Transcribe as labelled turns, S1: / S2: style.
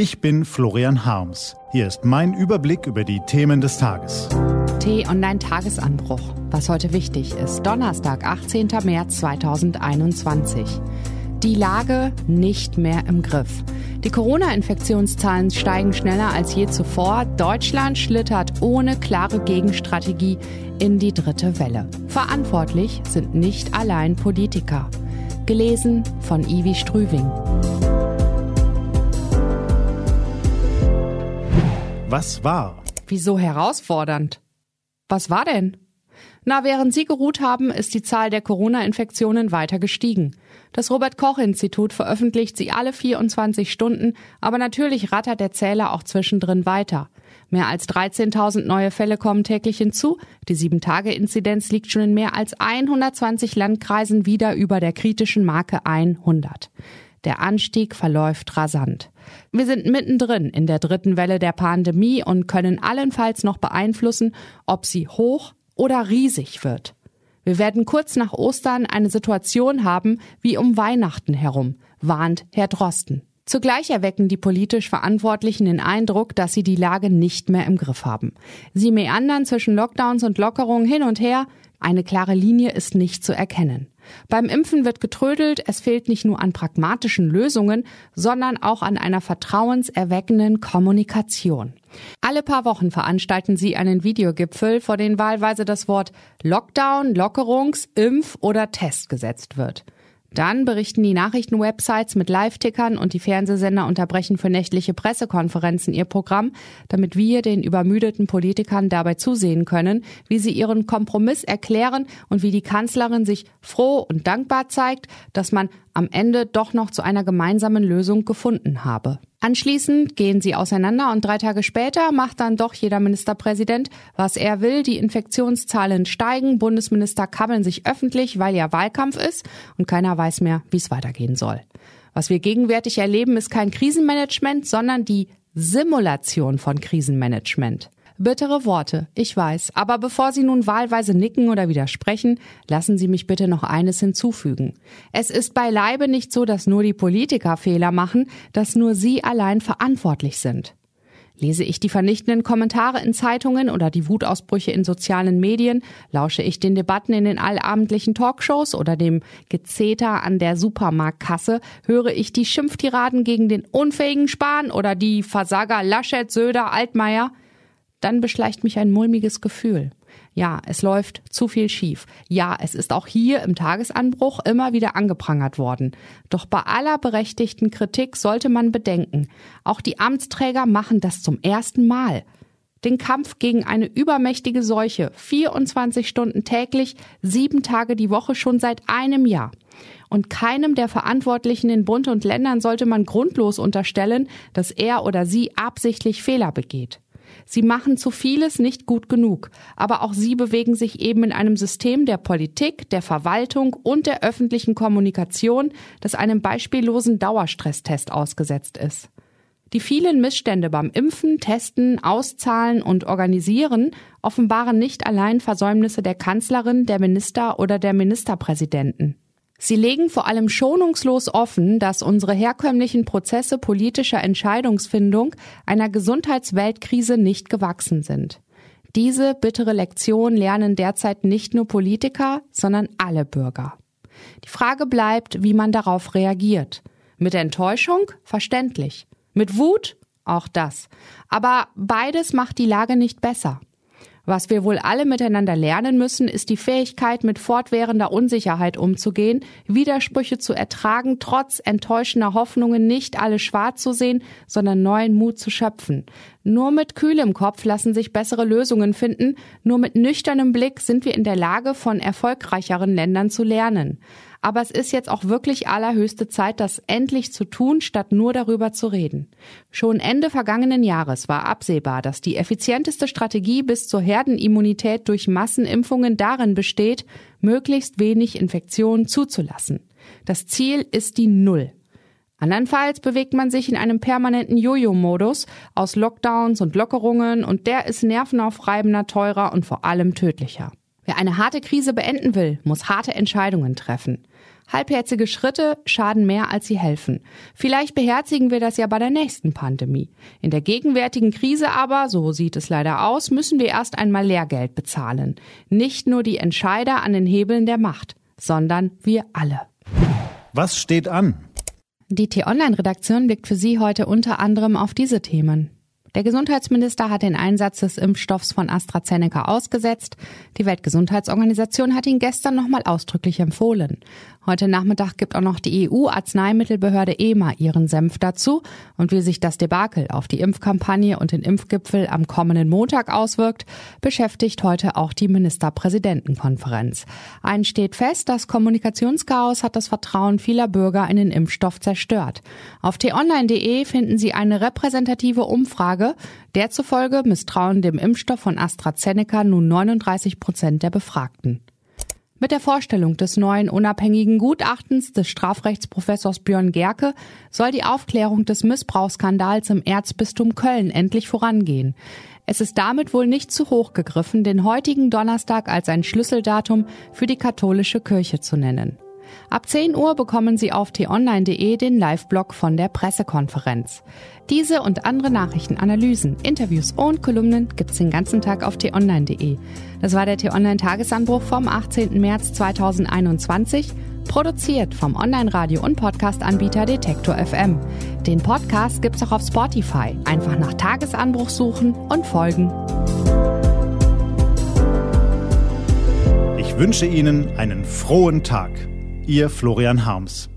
S1: Ich bin Florian Harms. Hier ist mein Überblick über die Themen des Tages.
S2: T-Online-Tagesanbruch. Was heute wichtig ist. Donnerstag, 18. März 2021. Die Lage nicht mehr im Griff. Die Corona-Infektionszahlen steigen schneller als je zuvor. Deutschland schlittert ohne klare Gegenstrategie in die dritte Welle. Verantwortlich sind nicht allein Politiker. Gelesen von Ivi Strüving.
S1: Was war?
S2: Wieso herausfordernd? Was war denn? Na, während Sie geruht haben, ist die Zahl der Corona-Infektionen weiter gestiegen. Das Robert Koch Institut veröffentlicht sie alle 24 Stunden, aber natürlich rattert der Zähler auch zwischendrin weiter. Mehr als 13.000 neue Fälle kommen täglich hinzu. Die 7-Tage-Inzidenz liegt schon in mehr als 120 Landkreisen wieder über der kritischen Marke 100. Der Anstieg verläuft rasant. Wir sind mittendrin in der dritten Welle der Pandemie und können allenfalls noch beeinflussen, ob sie hoch oder riesig wird. Wir werden kurz nach Ostern eine Situation haben wie um Weihnachten herum, warnt Herr Drosten. Zugleich erwecken die politisch Verantwortlichen den Eindruck, dass sie die Lage nicht mehr im Griff haben. Sie meandern zwischen Lockdowns und Lockerungen hin und her, eine klare Linie ist nicht zu erkennen. Beim Impfen wird getrödelt, es fehlt nicht nur an pragmatischen Lösungen, sondern auch an einer vertrauenserweckenden Kommunikation. Alle paar Wochen veranstalten sie einen Videogipfel, vor den wahlweise das Wort Lockdown, Lockerungs-, Impf- oder Test gesetzt wird. Dann berichten die Nachrichtenwebsites mit Live-Tickern und die Fernsehsender unterbrechen für nächtliche Pressekonferenzen ihr Programm, damit wir den übermüdeten Politikern dabei zusehen können, wie sie ihren Kompromiss erklären und wie die Kanzlerin sich froh und dankbar zeigt, dass man am Ende doch noch zu einer gemeinsamen Lösung gefunden habe. Anschließend gehen sie auseinander und drei Tage später macht dann doch jeder Ministerpräsident, was er will. Die Infektionszahlen steigen, Bundesminister kabbeln sich öffentlich, weil ja Wahlkampf ist und keiner weiß mehr, wie es weitergehen soll. Was wir gegenwärtig erleben, ist kein Krisenmanagement, sondern die Simulation von Krisenmanagement. Bittere Worte, ich weiß. Aber bevor Sie nun wahlweise nicken oder widersprechen, lassen Sie mich bitte noch eines hinzufügen. Es ist beileibe nicht so, dass nur die Politiker Fehler machen, dass nur sie allein verantwortlich sind. Lese ich die vernichtenden Kommentare in Zeitungen oder die Wutausbrüche in sozialen Medien? Lausche ich den Debatten in den allabendlichen Talkshows oder dem Gezeter an der Supermarktkasse? Höre ich die Schimpftiraden gegen den unfähigen Spahn oder die Versager Laschet, Söder, Altmaier? Dann beschleicht mich ein mulmiges Gefühl. Ja, es läuft zu viel schief. Ja, es ist auch hier im Tagesanbruch immer wieder angeprangert worden. Doch bei aller berechtigten Kritik sollte man bedenken, auch die Amtsträger machen das zum ersten Mal. Den Kampf gegen eine übermächtige Seuche, 24 Stunden täglich, sieben Tage die Woche schon seit einem Jahr. Und keinem der Verantwortlichen in Bund und Ländern sollte man grundlos unterstellen, dass er oder sie absichtlich Fehler begeht. Sie machen zu vieles nicht gut genug, aber auch sie bewegen sich eben in einem System der Politik, der Verwaltung und der öffentlichen Kommunikation, das einem beispiellosen Dauerstresstest ausgesetzt ist. Die vielen Missstände beim Impfen, Testen, Auszahlen und Organisieren offenbaren nicht allein Versäumnisse der Kanzlerin, der Minister oder der Ministerpräsidenten. Sie legen vor allem schonungslos offen, dass unsere herkömmlichen Prozesse politischer Entscheidungsfindung einer Gesundheitsweltkrise nicht gewachsen sind. Diese bittere Lektion lernen derzeit nicht nur Politiker, sondern alle Bürger. Die Frage bleibt, wie man darauf reagiert. Mit Enttäuschung? Verständlich. Mit Wut? Auch das. Aber beides macht die Lage nicht besser. Was wir wohl alle miteinander lernen müssen, ist die Fähigkeit, mit fortwährender Unsicherheit umzugehen, Widersprüche zu ertragen, trotz enttäuschender Hoffnungen nicht alle schwarz zu sehen, sondern neuen Mut zu schöpfen. Nur mit kühlem Kopf lassen sich bessere Lösungen finden, nur mit nüchternem Blick sind wir in der Lage, von erfolgreicheren Ländern zu lernen. Aber es ist jetzt auch wirklich allerhöchste Zeit, das endlich zu tun, statt nur darüber zu reden. Schon Ende vergangenen Jahres war absehbar, dass die effizienteste Strategie bis zur Herdenimmunität durch Massenimpfungen darin besteht, möglichst wenig Infektionen zuzulassen. Das Ziel ist die Null. Andernfalls bewegt man sich in einem permanenten Jojo-Modus aus Lockdowns und Lockerungen und der ist nervenaufreibender, teurer und vor allem tödlicher. Wer eine harte Krise beenden will, muss harte Entscheidungen treffen. Halbherzige Schritte schaden mehr, als sie helfen. Vielleicht beherzigen wir das ja bei der nächsten Pandemie. In der gegenwärtigen Krise aber, so sieht es leider aus, müssen wir erst einmal Lehrgeld bezahlen. Nicht nur die Entscheider an den Hebeln der Macht, sondern wir alle.
S1: Was steht an?
S2: Die T-Online-Redaktion blickt für Sie heute unter anderem auf diese Themen. Der Gesundheitsminister hat den Einsatz des Impfstoffs von AstraZeneca ausgesetzt. Die Weltgesundheitsorganisation hat ihn gestern nochmal ausdrücklich empfohlen. Heute Nachmittag gibt auch noch die EU-Arzneimittelbehörde EMA ihren Senf dazu. Und wie sich das Debakel auf die Impfkampagne und den Impfgipfel am kommenden Montag auswirkt, beschäftigt heute auch die Ministerpräsidentenkonferenz. Einen steht fest, das Kommunikationschaos hat das Vertrauen vieler Bürger in den Impfstoff zerstört. Auf t-online.de finden Sie eine repräsentative Umfrage, der zufolge misstrauen dem Impfstoff von AstraZeneca nun 39 Prozent der Befragten. Mit der Vorstellung des neuen unabhängigen Gutachtens des Strafrechtsprofessors Björn Gerke soll die Aufklärung des Missbrauchsskandals im Erzbistum Köln endlich vorangehen. Es ist damit wohl nicht zu hoch gegriffen, den heutigen Donnerstag als ein Schlüsseldatum für die katholische Kirche zu nennen. Ab 10 Uhr bekommen Sie auf t-online.de den Live-Blog von der Pressekonferenz. Diese und andere Nachrichten, Analysen, Interviews und Kolumnen gibt's den ganzen Tag auf t-online.de. Das war der t-online-Tagesanbruch vom 18. März 2021, produziert vom Online-Radio- und Podcast-Anbieter Detektor FM. Den Podcast gibt's auch auf Spotify. Einfach nach Tagesanbruch suchen und folgen.
S1: Ich wünsche Ihnen einen frohen Tag. Ihr Florian Harms.